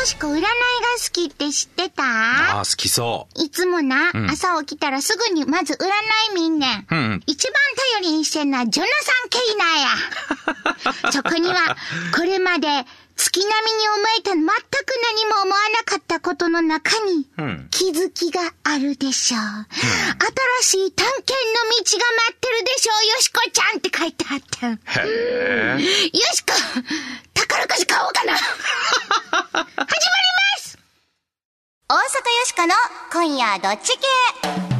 よしこ占いが好きって知ってた？ああ、好きそいつもな、ん朝起きたらすぐにまず占い見んねん。う。うんうん。一番頼りにしてんのはジョナサン・ケイナーや。そこには、これまで月並みに思えた全く何も思わなかったことの中に、うん気づきがあるでしょう。新しい探検の道が待ってるでしょう、よしこちゃんって書いてあった。よへえ。しこ、宝くじ買おうかな。始まります大阪よしこの今夜どっち系改め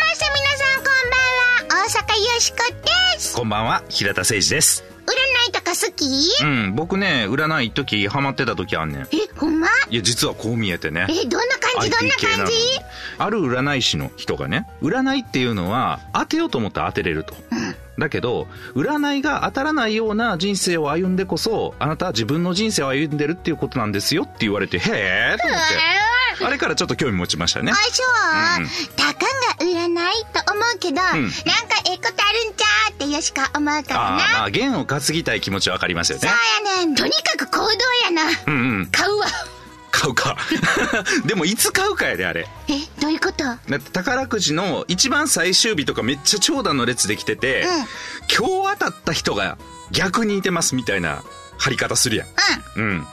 まして皆さんこんばんは、大阪よしこです。こんばんは、平田誠二です。占いとか好き？うん、僕ね、占い一時ハマってた時あんねん。え、ほんま？いや、実はこう見えてね。え、どんな感じ？どんな感じ？ある占い師の人がね、占いっていうのは当てようと思ったら当てれると。だけど、占いが当たらないような人生を歩んでこそ、あなたは自分の人生を歩んでるっていうことなんですよって言われて、へーと思って。あれからちょっと興味持ちましたねあ、。そう、うんたかが占いと思うけど、なんかええことあるんちゃうってよしか思うからな。ああ、まあ、弦を担ぎたい気持ちはわかりますよね。そうやねん。とにかく行動やな。うんうん。買うわ。買うか。でも、いつ買うかやで、あれ。え、どういうこと？だって宝くじの一番最終日とかめっちゃ長蛇の列できてて、今日当たった人が逆にいてますみたいな貼り方するやん。うん。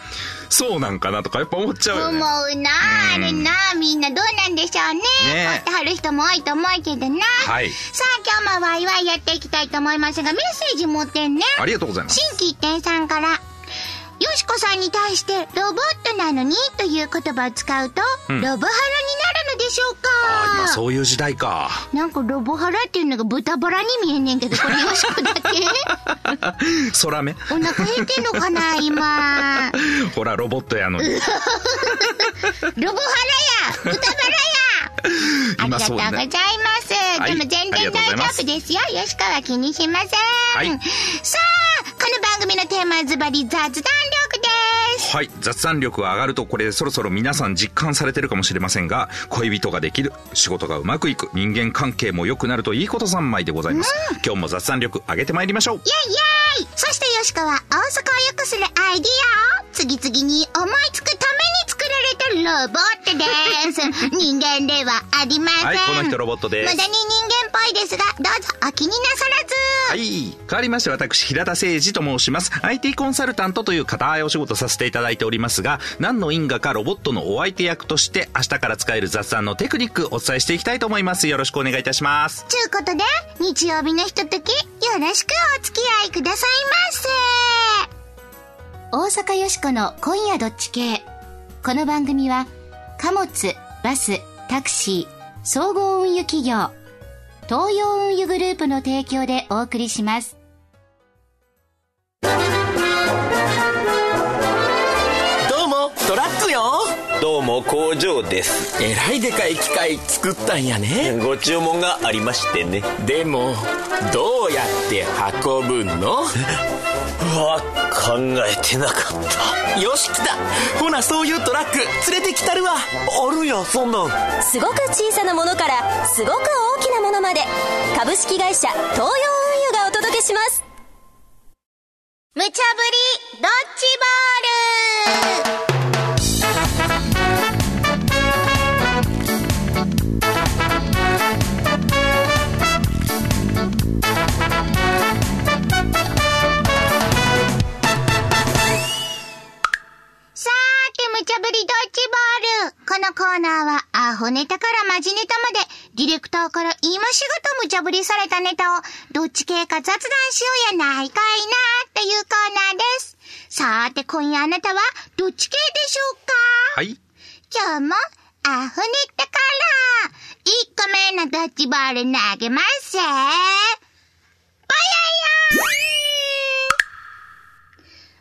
そうなんかなとかやっぱ思っちゃうよ思ね。うな、あれな。みんなどうなんでしょうね。ね買ってはる人も多いと思うけどな。はいさあ、今日もワイワイやっていきたいと思いますが、メッセージ持ってんね。ありがとうございます。新規一点さんから、よしこさんに対して、ロボットなのにという言葉を使うと、うんロボハラになるのでしょうああ、今かそういう時代か。なんかロボハラっていうのが豚バラに見えんねんけど、これよしこだけ？空目。お腹減ってんのかな今。ほら、ロボットやのに。ロボハラや豚バラやありがとうございます。はいでも全然大丈夫ですよ。よしこは気にしません。はいさあ、この番組のテーマはズバリ雑談力です。はい。雑談力が上がると、これそろそろ皆さん実感されてるかもしれませんが、恋人ができる、仕事がうまくいく、人間関係も良くなるといいこと三昧でございます。今日も雑談力上げてまいりましょう。イェイイェイそしてよしこは大阪を良くするアイディアを次々に思いつくために作られたロボットです。人間ではありません。はいこの人ロボットです無駄に人ぽいですが、どうぞお気になさらず。はい。変わりまして私、平田誠二と申します。IT コンサルタントという固いお仕事させていただいておりますが、何の因果かロボットのお相手役として、明日から使える雑談のテクニックお伝えしていきたいと思います。よろしくお願いいたします。ちゅうことで、日曜日のひととき、よろしくお付き合いくださいませ。大阪よしこの今夜どっち系。この番組は、貨物、バス、タクシー、総合運輸企業、東洋運輸グループの提供でお送りします。どうもトラックよ。どうも工場です。えらいでかい機械作ったんやね。ご注文がありましてね。でもどうやって運ぶの？うわ考えてなかっよし来た。ほなそういうトラック連れてきたるわ。たあるんやそんなん。すごく小さなものからすごく大きなものまで。株式会社東洋運輸がお届けします。このコーナーは、アホネタからマジネタまで、ディレクターから今しがと無茶ぶりされたネタを、どっち系か雑談しようやないかいなっていうコーナーです。さーて、今夜あなたは、どっち系でしょうか？はい。今日も、アホネタから、1個目のドッジボール投げますぜ。ぼやや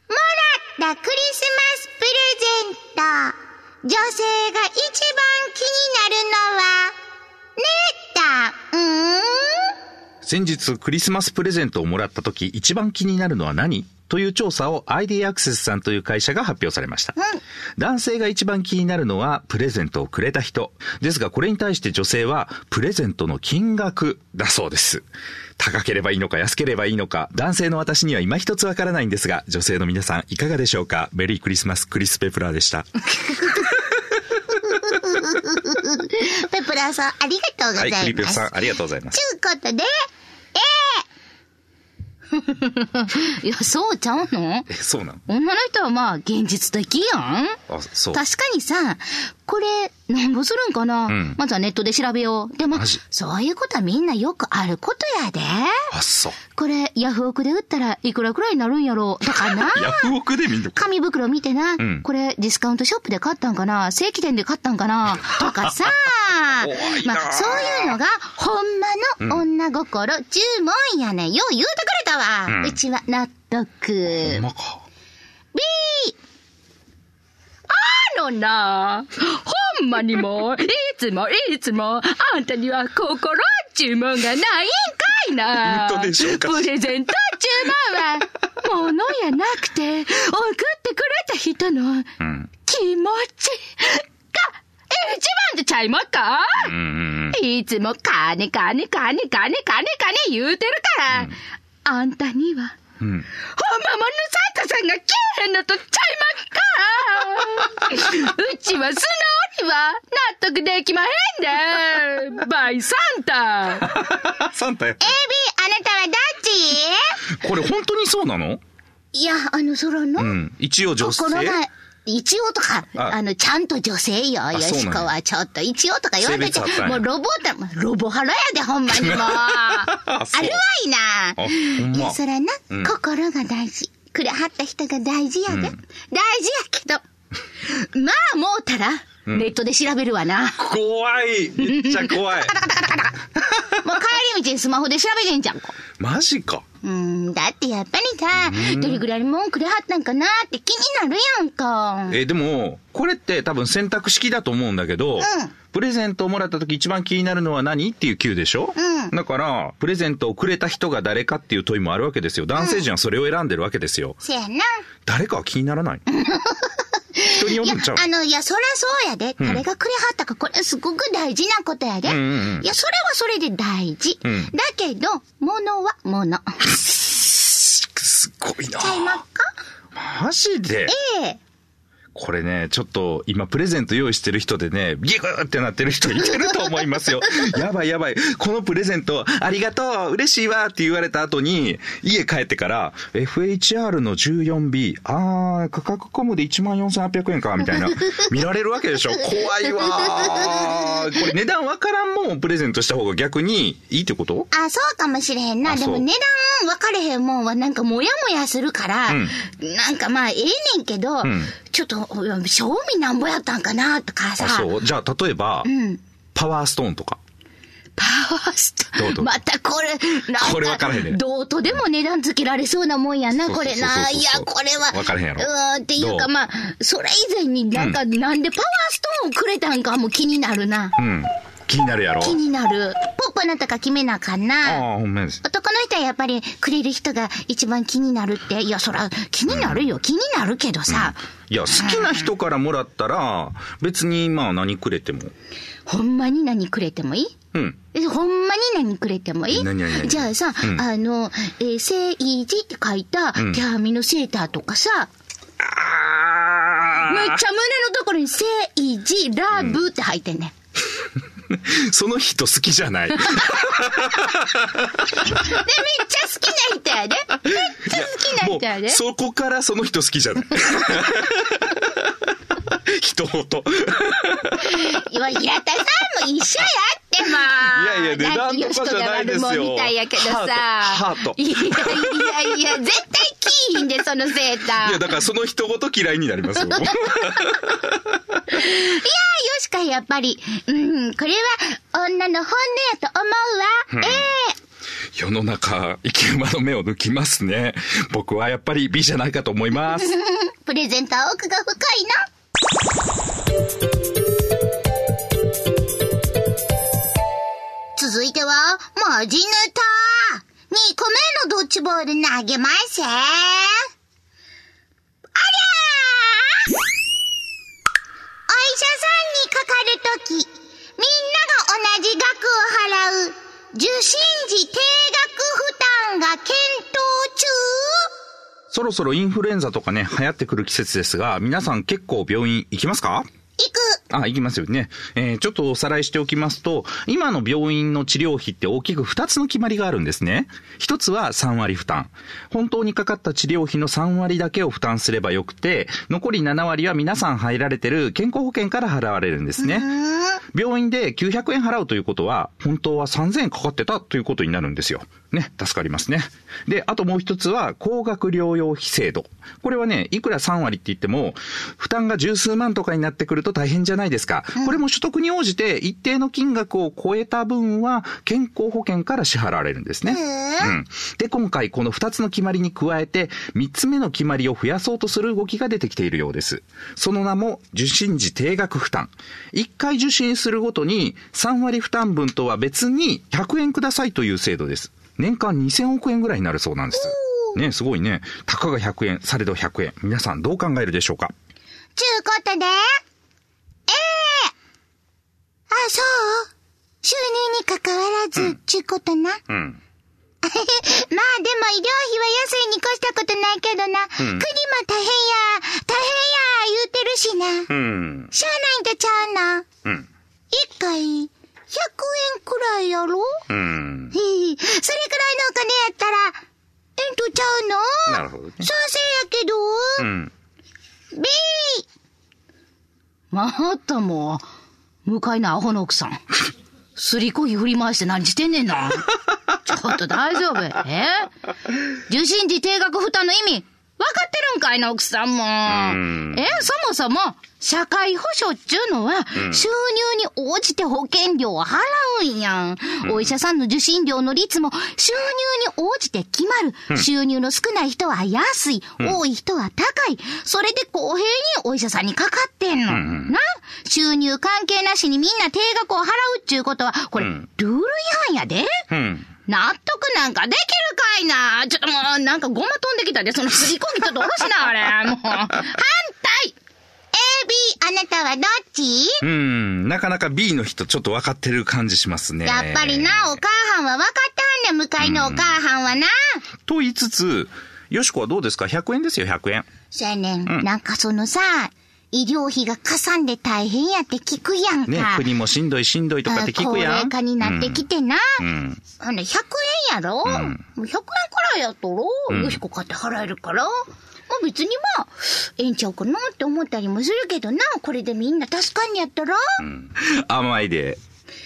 もらったクリスマスプレゼント。女性が一番気になるのは、ねえた、うーん先日クリスマスプレゼントをもらった時、一番気になるのは何？という調査を ID アクセスさんという会社が発表されました。男性が一番気になるのはプレゼントをくれた人。ですがこれに対して女性はプレゼントの金額だそうです。高ければいいのか安ければいいのか、男性の私には今一つわからないんですが、女性の皆さんいかがでしょうか？メリークリスマスクリス・ペプラーでした。ペプラーさん、ありがとうござはいい、クリペプます。さんありがとうございます。ちゅうことで、いや、そうちゃうの？え、そうなの？女の人はまあ、現実的やんあ、そう。確かにさ、これ、なんぼするんかな、んまずはネットで調べよう。でもそういうことはみんなよくあることやで。あ、そう。これ、ヤフオクで売ったらいくらくらいになるんやろうとかな？ヤフオクで見ん。紙袋見てな、んこれディスカウントショップで買ったんかな？正規店で買ったんかな？とかさ まあ、そういうのが、ほんまの女心、注文やねん。よう言うてくれたわ。うんうちは納得。ほんまか。な、ほんまにもう、いつもいつも、あんたには心注文がないんかいな。本当でしょうか。プレゼント注文は、ものやなくて、送ってくれた人のうん。気持ちが一番でちゃいまっか？うんうんいつも金金金金金金言うてるから、あんたには、うん。うん。ほんまものサンタさんが来えへんのとちゃいまっかうちは素直には納得できまへんでバイサンタ サンタや。エビ、あなたはどっち？これ本当にそうなの？いや、あの、そらの、うん。一応女性。心が、一応とか、ああの、ちゃんと女性よ、よしこはちょっと、一応とか言われてもうロボだ、ロボハラやで、ほんまにもう。あるわいな。まいや、そらな、うん心が大事。くれはった人が大事やで。うん大事やけど、まあ、もうたら、ネットで調べるわな。怖い。めっちゃ怖い。もう帰り道にスマホで調べてんじゃん。マジか。うん、だってやっぱりさ、どれぐらいもんくれはったんかなって気になるやんか。え、でも、これって多分選択式だと思うんだけど、んプレゼントをもらった時一番気になるのは何っていう Q でしょ？うんだから、プレゼントをくれた人が誰かっていう問いもあるわけですよ。男性陣はそれを選んでるわけですよ。せやな。誰かは気にならない 人によいやるんちゃう、あの、いや、そりゃそうやで。誰がくれはったか、これすごく大事なことやで。うんうんうんいや、それはそれで大事。うんだけど、物は物。すごいなちゃいまっかマジで？ええ。これね、ちょっと今プレゼント用意してる人でね、ギューってなってる人いてると思いますよ。やばいやばい。このプレゼントありがとう嬉しいわって言われた後に、家帰ってから、FHR の 14B、あー、価格コムで14,800円か、みたいな。見られるわけでしょ。怖いわー。これ値段わからんもんをプレゼントした方が逆にいいってこと？あ、そうかもしれへんな。でも値段分かれへんもんはなんかモヤモヤするから、なんかまあええねんけど、んちょっと、賞味なんぼやったんかなとかさ。あ、そう。じゃあ、例えば、うん。パワーストーンとか。パワーストどうぞまたこれ、なんこれ分からへんねどうとでも値段つけられそうなもんやな、これな。いや、これは。分からへんやろうーん、っていうかまあ、それ以前になんか、なんでパワーストーンをくれたんかも気になるな。うん。気になるやろ。気になる。ポップなとか決めなあかんあな。あ、ほんまです。男の人はやっぱりくれる人が一番気になるって。いや、そら、気になるよ。気になるけどさ。いや、好きな人からもらったら、別にまあ何くれても。ほんまに何くれてもいい？うん。えほんまに何くれてもいい？何何何じゃあさ、うんあの、えー、聖イジって書いたうん手紙のセーターとかさ、あめっちゃ胸のところに聖イジラブって入ってんねん。その人好きじゃない。い で、めっちゃ好きな人やで。めっちゃ好きなも人やでう、。そこからその人好きじゃない。人ごと。いや、平田さんも一緒やってまあ。いやいや値段とかじゃないですよみたいやけどさ。ハートハートいやいやいや、絶対キーひんで、そのセーター。いや、だからその人ごと嫌いになりますよ。いやー、よしかやっぱり。うん、これは女の本音やと思うわ。ええ世の中、生き馬の目を抜きますね。僕はやっぱり美じゃないかと思います。プレゼントは奥が深いな。続いては、マジネタ。2個目のドッジボール投げま医者さんにかかるとき、みんなが同じ額を払う、受診時定額負担が検討中。そろそろインフルエンザとかね、流行ってくる季節ですが、皆さん結構病院行きますか？行く。あ、行きますよね。えーちょっとおさらいしておきますと、今の病院の治療費って大きく2つの決まりがあるんですね。一つは3割負担。本当にかかった治療費の3割だけを負担すればよくて、残り7割は皆さん入られてる健康保険から払われるんですね。病院で900円払うということは、本当は3000円かかってたということになるんですよ。ね、助かりますね。で、あともう一つは、高額療養費制度。これはね、いくら3割って言っても、負担が十数万とかになってくると大変じゃない？ですか。これも所得に応じて一定の金額を超えた分は、健康保険から支払われるんですね。うん。で、今回この2つの決まりに加えて、3つ目の決まりを増やそうとする動きが出てきているようです。その名も、受診時定額負担。1回受診するごとに、3割負担分とは別に100円くださいという制度です。年間2000億円ぐらいになるそうなんです。ね、すごいね。たかが100円、されど100円。皆さんどう考えるでしょうか？ちゅうことで、そう収入に関わらず、ちゅうことな。うん。まあでも医療費は安いに越したことないけどな。国も大変や、大変や、言うてるしな。うん。しゃあないんとちゃうな。うん。一回、100円くらいやろ？うん。それくらいのお金やったら、えんとちゃうの？なるほどね賛成やけど、うん。B! またもう、向かいのアホの奥さん。すりこぎ振り回して何してんねんな。ちょっと大丈夫え？受信時定額負担の意味、かってるんかいな、奥さんも。んえそもそも、社会保障っちゅうのは、収入に応じて保険料を払うんやん。お医者さんの受診料の率も、収入に応じて決まる。収入の少ない人は安い、多い人は高い。それで公平にお医者さんにかかってんの。な？収入関係なしにみんな定額を払うっちゅうことは、これ、ルール違反やで。うん。納得なんかできるかいなちょっともう、なんかゴマ飛んできたで、そのすりこぎちょっと下ろしな、あれ。もう。反対 A, B, あなたはどっち？うん。なかなか B の人ちょっと分かってる感じしますね。やっぱりな、お母はんは分かってはんねん、向かいのお母はんはな。と言いつつ、よしこはどうですか ?100 円ですよ、100円。そやねん、なんかそのさ、医療費がかさんで大変やって聞くやんか。ね、国もしんどいしんどいとかって聞くやん。高齢化になってきてな。うん。ほんで、100円やろ、もう100円くらいやったろ、んよしこ買って払えるから。まあ別にまあ、ええんちゃうかなって思ったりもするけどな。これでみんな助かんやったら、甘いで。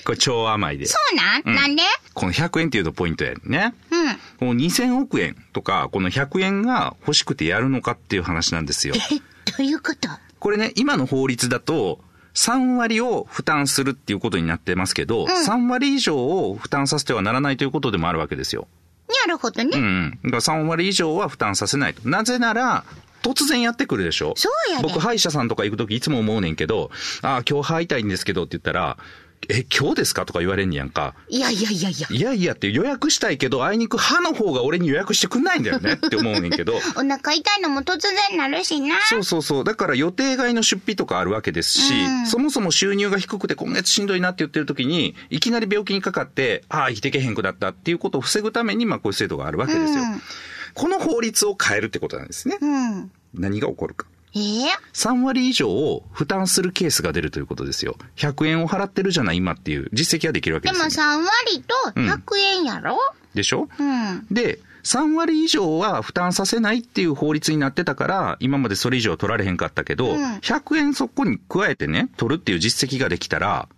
これ超甘いで。そうなん、うんなんで？この100円っていうのポイントやね。うん。この2000億円とか、この100円が欲しくてやるのかっていう話なんですよ。え、どういうこと？これね、今の法律だと、3割を負担するっていうことになってますけど、3割以上を負担させてはならないということでもあるわけですよ。なるほどね。うんうん。だから3割以上は負担させないと。なぜなら、突然やってくるでしょ？そうやで僕、歯医者さんとか行くときいつも思うねんけど、ああ、今日歯痛いんですけどって言ったら、え、今日ですか？とか言われんねやんか。いやいやいやいや。いやいやって予約したいけど、あいにく歯の方が俺に予約してくんないんだよねって思うねんけど。お腹痛いのも突然なるしな。そうそうそう。だから予定外の出費とかあるわけですし、うんそもそも収入が低くて今月しんどいなって言ってる時に、いきなり病気にかかって、ああ、生きてけへんくなったっていうことを防ぐために、まあこういう制度があるわけですよ。うんこの法律を変えるってことなんですね。うん。何が起こるか。ええ3割以上を負担するケースが出るということですよ。100円を払ってるじゃない今っていう実績ができるわけでですよ、もね。3割と100円やろ、でしょ？うん、で、3割以上は負担させないっていう法律になってたから、今までそれ以上は取られへんかったけど、うん100円そこに加えてね、取るっていう実績ができたら、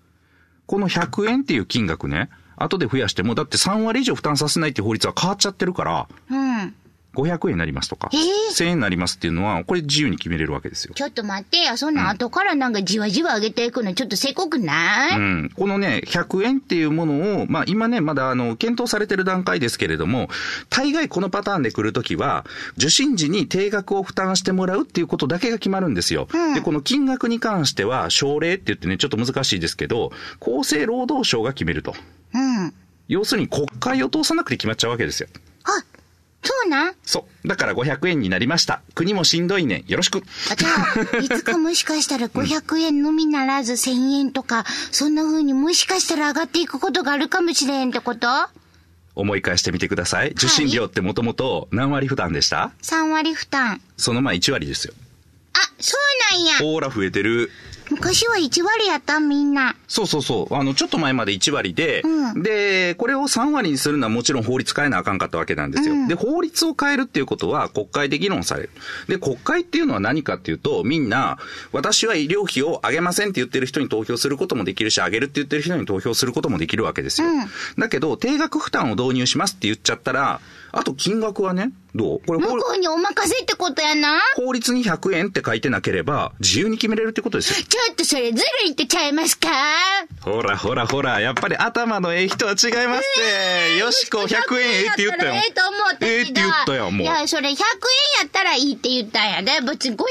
この100円っていう金額ね、後で増やしても、だって3割以上負担させないっていう法律は変わっちゃってるから、うん。500円になりますとか、えー1000円になりますっていうのは、これ自由に決めれるわけですよ。ちょっと待ってや、そんな後からなんかじわじわ上げていくのちょっとせこくない、うん。このね、100円っていうものを、まあ今ね、まだあの、検討されてる段階ですけれども、大概このパターンで来るときは、受診時に定額を負担してもらうっていうことだけが決まるんですよ。うんで、この金額に関しては、奨励って言ってね、ちょっと難しいですけど、厚生労働省が決めると。うん。要するに国会を通さなくて決まっちゃうわけですよ。あ、そうな？んそう。だから500円になりました。国もしんどいねん。よろしく。あじゃあ、いつかもしかしたら 500円のみならず1000円とか、そんな風にもしかしたら上がっていくことがあるかもしれんってこと？思い返してみてください。受信料ってもともと何割負担でした ?3 割負担。その前1割ですよ。あ、そうなんや。ほーら増えてる。昔は1割やったんみんな。そうそうそう。あの、ちょっと前まで1割で、うんで、これを3割にするのはもちろん法律変えなあかんかったわけなんですよ。うんで、法律を変えるっていうことは国会で議論される。で、国会っていうのは何かっていうと、みんな、私は医療費を上げませんって言ってる人に投票することもできるし、上げるって言ってる人に投票することもできるわけですよ。うんだけど、定額負担を導入しますって言っちゃったら、あと金額はね、どう？これ法向こうにお任せってことやな。法律に100円って書いてなければ、自由に決めれるってことですよ。ちょっとそれずるいってちゃいますか？ほらほらほら、やっぱり頭のええ人は違いますって。よしこ100円ええって言ったよ。ええと思った。ええって言ったよ、もう。いや、それ100円やったらいいって言ったんやで。別に500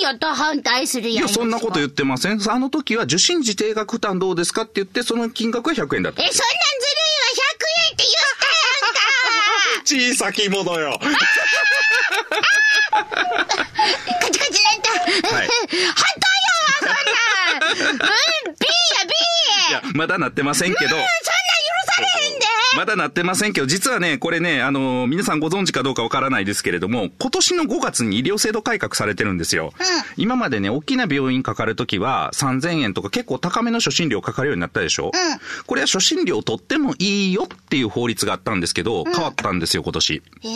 円やったら反対するやん。いや、そんなこと言っってません。あの時は受信時定額負担どうですかって言って、その金額は100円だった。え、そんなんずるいわ。100円って小さきものよ。カチカチ。はい反対やわ、そんなん。うん、B や、B! いや、まだなってませんけど。そんなん許されへんで。まだなってませんけど、実はね、これね、あの皆さんご存知かどうかわからないですけれども、今年の5月に医療制度改革されてるんですよ。今までね、大きな病院かかるときは3000円とか結構高めの初診料かかるようになったでしょ、これは初診料取ってもいいよっていう法律があったんですけど、変わったんですよ、今年。え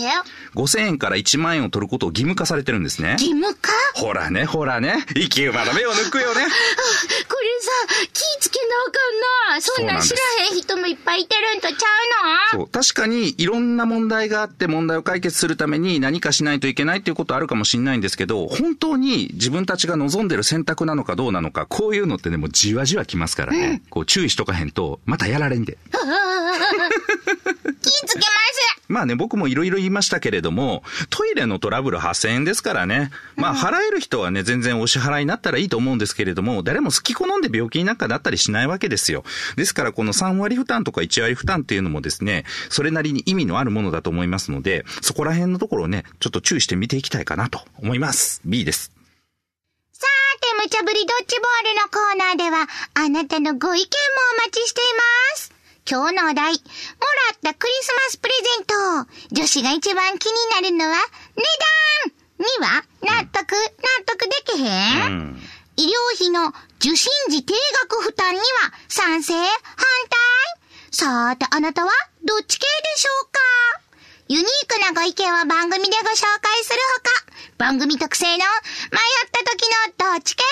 5000円から1万円を取ることを義務化されてるんですね。義務化？ほらね、ほらね。生き馬の目を抜くよね。これさ、気ぃつけなあかんな。そんなん知らへん人もいっぱいいてるんとちゃうの？そう。確かに、いろんな問題があって問題を解決するために何かしないといけないっていうことあるかもしれないんですけど、本当に自分たちが望んでる選択なのかどうなのか、こういうのってね、もうじわじわきますからね。こう注意しとかへんと、またやられんで。気ぃつけます。まあね、僕もいろいろ言いましたけれども、トイレのトラブル8000円ですからね。まあ、払える人はね、全然お支払いになったらいいと思うんですけれども、誰も好き好んで病気になんかなったりしないわけですよ。ですから、この3割負担とか1割負担っていうのもですね、それなりに意味のあるものだと思いますので、そこら辺のところをね、ちょっと注意して見ていきたいかなと思います。B です。さて、無茶ぶりドッジボールのコーナーでは、あなたのご意見もお待ちしています。今日のお題、もらったクリスマスプレゼント。女子が一番気になるのは、値段。には納得、納得できへん、うん。医療費の受診時定額負担には賛成。反対。さて、あなたはどっち系でしょうか？ユニークなご意見は番組でご紹介するほか、番組特製の迷った時のどっち系コ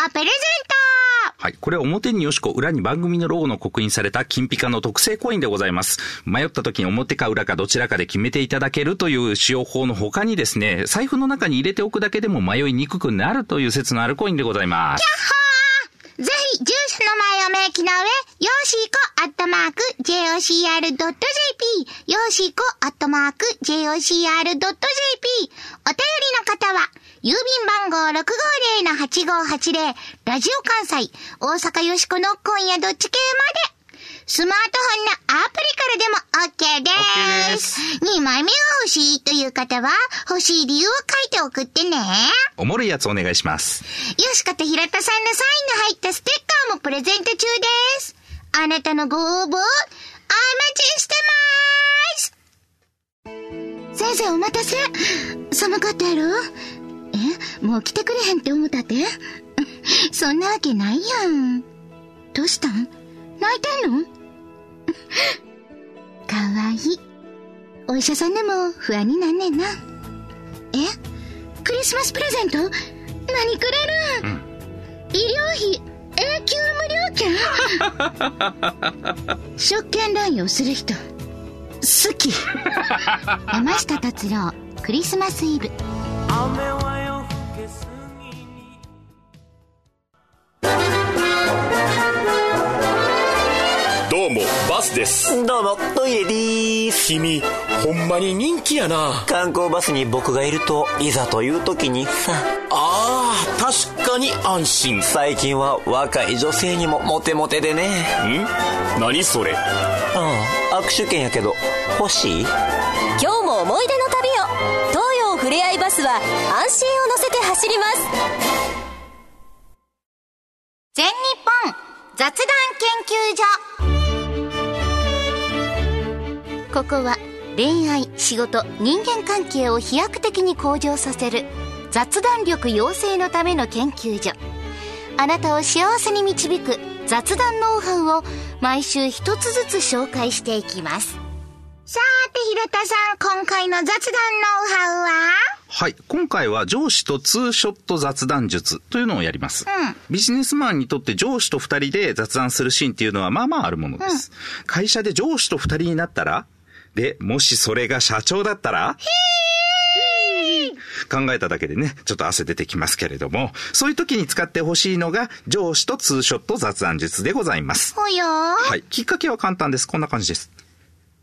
インをプレゼンはい。これは表によしこ、裏に番組のロゴの刻印された金ピカの特製コインでございます。迷った時に表か裏かどちらかで決めていただけるという使用法の他にですね、財布の中に入れておくだけでも迷いにくくなるという説のあるコインでございます。トぜひ、住所の前を明記の上、よーしーこアットマーク jocr.jp、よーしーこアットマーク jocr.jp、お便りの方は、郵便番号650-8580、ラジオ関西、大阪よしこの今夜どっち系まで、スマートフォンのアプリからでも OK です。OK です2枚目が欲しいという方は、欲しい理由を書いて送ってね。おもろいやつお願いします。よしこと平田さんのサインの入ったステッカーもプレゼント中です。あなたのご応募、お待ちしてます先生お待たせ。寒かったやろえもう来てくれへんって思ったって？そんなわけないやん。どうしたん？泣いてんの？かわいい。お医者さんでも不安になんねんな。え？クリスマスプレゼント？何くれる？ん、医療費永久無料券？職権乱用する人。好き。山下達郎クリスマスイブバスです。どうも、トイレでーす。君ほんまに人気やな。観光バスに僕がいると、いざという時にさ、あー確かに安心。最近は若い女性にもモテモテでね。ん？何それ？うん、握手券やけど、欲しい？今日も思い出の旅を。東洋ふれあいバスは安心を乗せて走ります。全日本雑談研究所ここは恋愛仕事人間関係を飛躍的に向上させる雑談力養成のための研究所あなたを幸せに導く雑談ノウハウを毎週一つずつ紹介していきますさーて平田さん今回の雑談ノウハウは？はい。今回は上司とツーショット雑談術というのをやります。うんビジネスマンにとって上司と二人で雑談するシーンっていうのはまあまああるものです。会社で上司と二人になったらで、もしそれが社長だったら？考えただけでね、ちょっと汗出てきますけれども、そういう時に使ってほしいのが上司とツーショット雑談術でございます。ほよーはい。きっかけは簡単です。こんな感じです。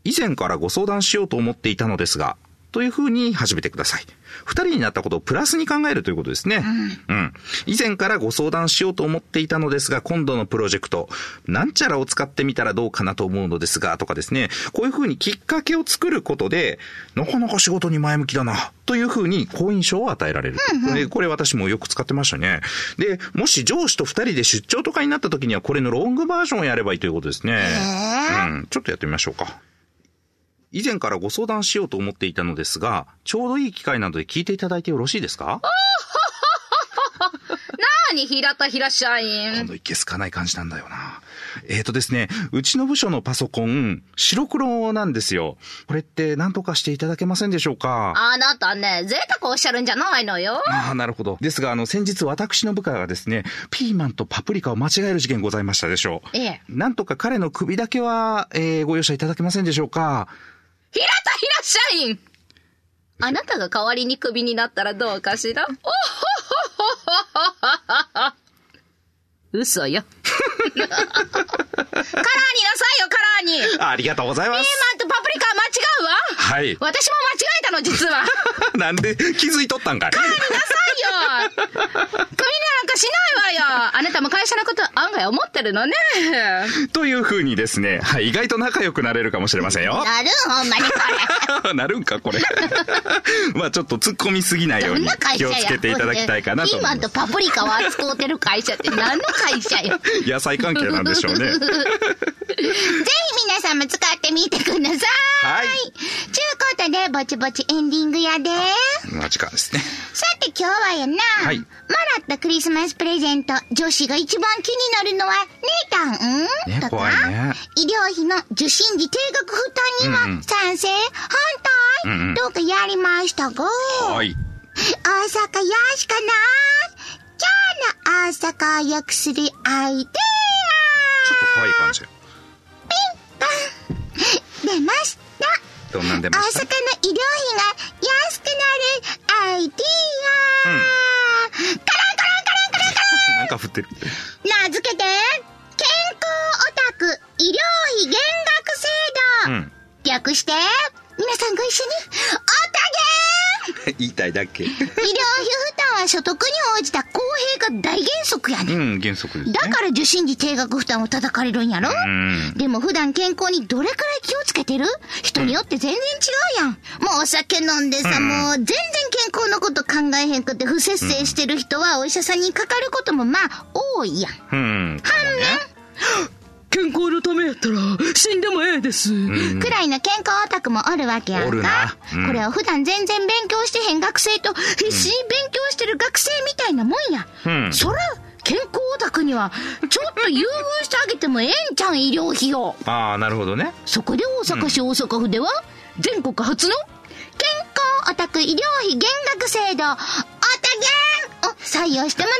以前からご相談しようと思っていたのですが、という風に始めてください。二人になったことをプラスに考えるということですね。うん。以前からご相談しようと思っていたのですが、今度のプロジェクト、なんちゃらを使ってみたらどうかなと思うのですが、とかですね、こういう風にきっかけを作ることで、なかなか仕事に前向きだな、という風に好印象を与えられる。これこれ私もよく使ってましたね。で、もし上司と二人で出張とかになった時には、これのロングバージョンをやればいいということですね。うん。ちょっとやってみましょうか。以前からご相談しようと思っていたのですが、ちょうどいい機会なので聞いていただいてよろしいですか？なに、平田平社員？今。度いけすかない感じなんだよな。えーとですね、うちの部署のパソコン、白黒なんですよ。これって何とかしていただけませんでしょうか？あなたね、贅沢おっしゃるんじゃないのよ。ああ、なるほど。ですが、あの、先日私の部下がですね、ピーマンとパプリカを間違える事件ございましたでしょう。ええなんとか彼の首だけは、えーご容赦いただけませんでしょうか？平田平社員あなたが代わりにクビになったらどうかしら？おほほほほほほ嘘よ。カラーになさいよ、カラーに。ピーマンあありがとうございます。とパプリカは間違うわ。はい。私も間違えたの、実は。なんで気づいとったんかいなさいよクビなんかしないわよあなたも会社のこと案外思ってるのね。という風にですね、はい、意外と仲良くなれるかもしれませんよ。なるほんまにこれ なるんか、これ。まあちょっと突っ込みすぎないように気をつけていただきたいかなとピーマン。とパプリカを扱うてる会社って何の会社よ。ぜ野菜関係なんでしょうね。ひ皆さんも使ってみてください。はいちゅうことで、ぼちぼちエンディングやで。まあ時間ですね。さて今日はやな。はいもらったクリスマスプレゼント、女子が一番気になるのは、姉たん、ん、ねとか、ね。医療費の受診時定額負担にはうんうん。賛成、反対、うんうん。どうかやりましたが、はい。大阪よしかな今日の大阪を良くするアイデちょっと可愛い感じ。ア出ましたどんなん出大阪のました医療費が安くなるアイディア、うんなんか振ってる。名付けて、健康オタク医療費減額制度、うん。略して、皆さんご一緒に、オタ 言いたいだけ。医療費負担は所得に応じた公平が大原則やね。うんん、原則ですね。だから受診時定額負担を叩かれるんやろうん。でも普段健康にどれくらい気をつけてる？人によって全然違うやん。もうお酒飲んでさ、うんもう全然健康のこと考えへんくて不節制してる人はお医者さんにかかることもまあ多いやん。うん。かもね。健康のためやったら死んでもええです。うんくらいの健康オタクもおるわけやんかな。うんこれは普段全然勉強してへん学生と必死に勉強してる学生みたいなもんや。うんそら、健康オタクにはちょっと優遇してあげてもええんちゃうん、医療費を。ああ、なるほどね。そこで大阪市大阪府では、全国初の健康オタク医療費減額制度、オタゲンを採用してもら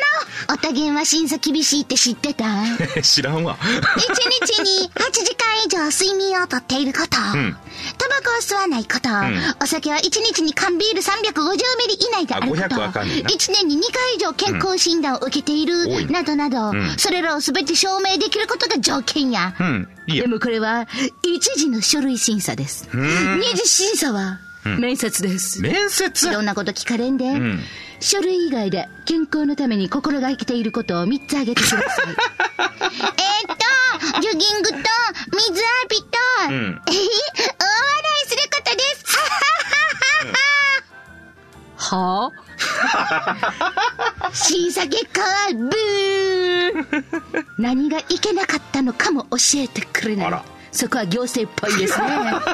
おう。オタゲンは審査厳しいって知ってた？知らんわ。一日に8時間以上睡眠をとっていること。んタバコを吸わないこと。んお酒は1日に缶ビール350ミリ以内であること。あ500はあかんねんな1年に2回以上健康診断を受けている、多いななどなど、んそれらを全て証明できることが条件や。うん。いいよで。もこれは一時の書類審査です。二次審査は面接です。面接？いろんなこと聞かれんで。ん書類以外で健康のために心がけていることを3つ挙げてください。えーっと、ジョギングと、水浴びと、んえへ 大笑いすることです。はあ？審査結果はブー何がいけなかったのかも教えてくれないあら。そこは行政っぽいですね。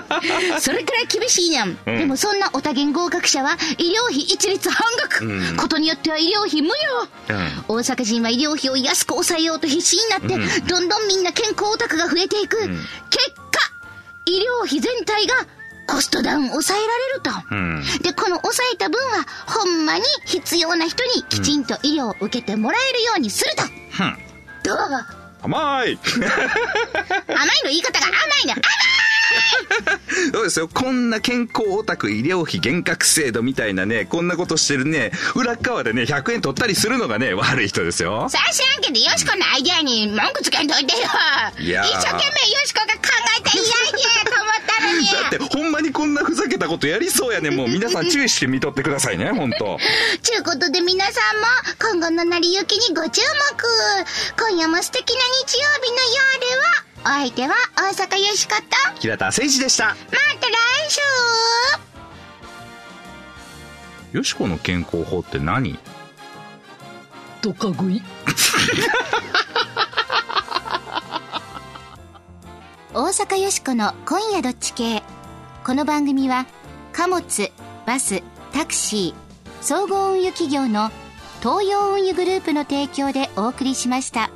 それくらい厳しいやん。でもそんなお多元合格者は医療費一律半額。ことによっては医療費無料。大阪人は医療費を安く抑えようと必死になって、どんどんみんな健康オタクが増えていく。結果、医療費全体がコストダウン抑えられると。うん。で、この抑えた分は、ほんまに必要な人にきちんと医療を受けてもらえるようにすると。ふん。どう甘い。甘いの言い方が甘いの。甘い！そうですよ。こんな健康オタク医療費減額制度みたいなね、こんなことしてるね、裏っ側でね、100円取ったりするのがね、悪い人ですよ。さあ知らんけど、よしこのアイデアに文句つけんといてよ。いやー一生懸命よしこが考えたいいアイデアやと思ったのに。だって、ほんまにこんなふざけたことやりそうやねん。もう皆さん注意して見とってくださいね、ほんと。ちゅうことで皆さんも今後の成り行きにご注目。今夜も素敵な日曜日の夜は、お相手は大阪よしこと、平田誠一でした。また来週よしこの健康法って何？どか食い？大阪よしこの今夜どっち系この番組は貨物バスタクシー総合運輸企業の東洋運輸グループの提供でお送りしました。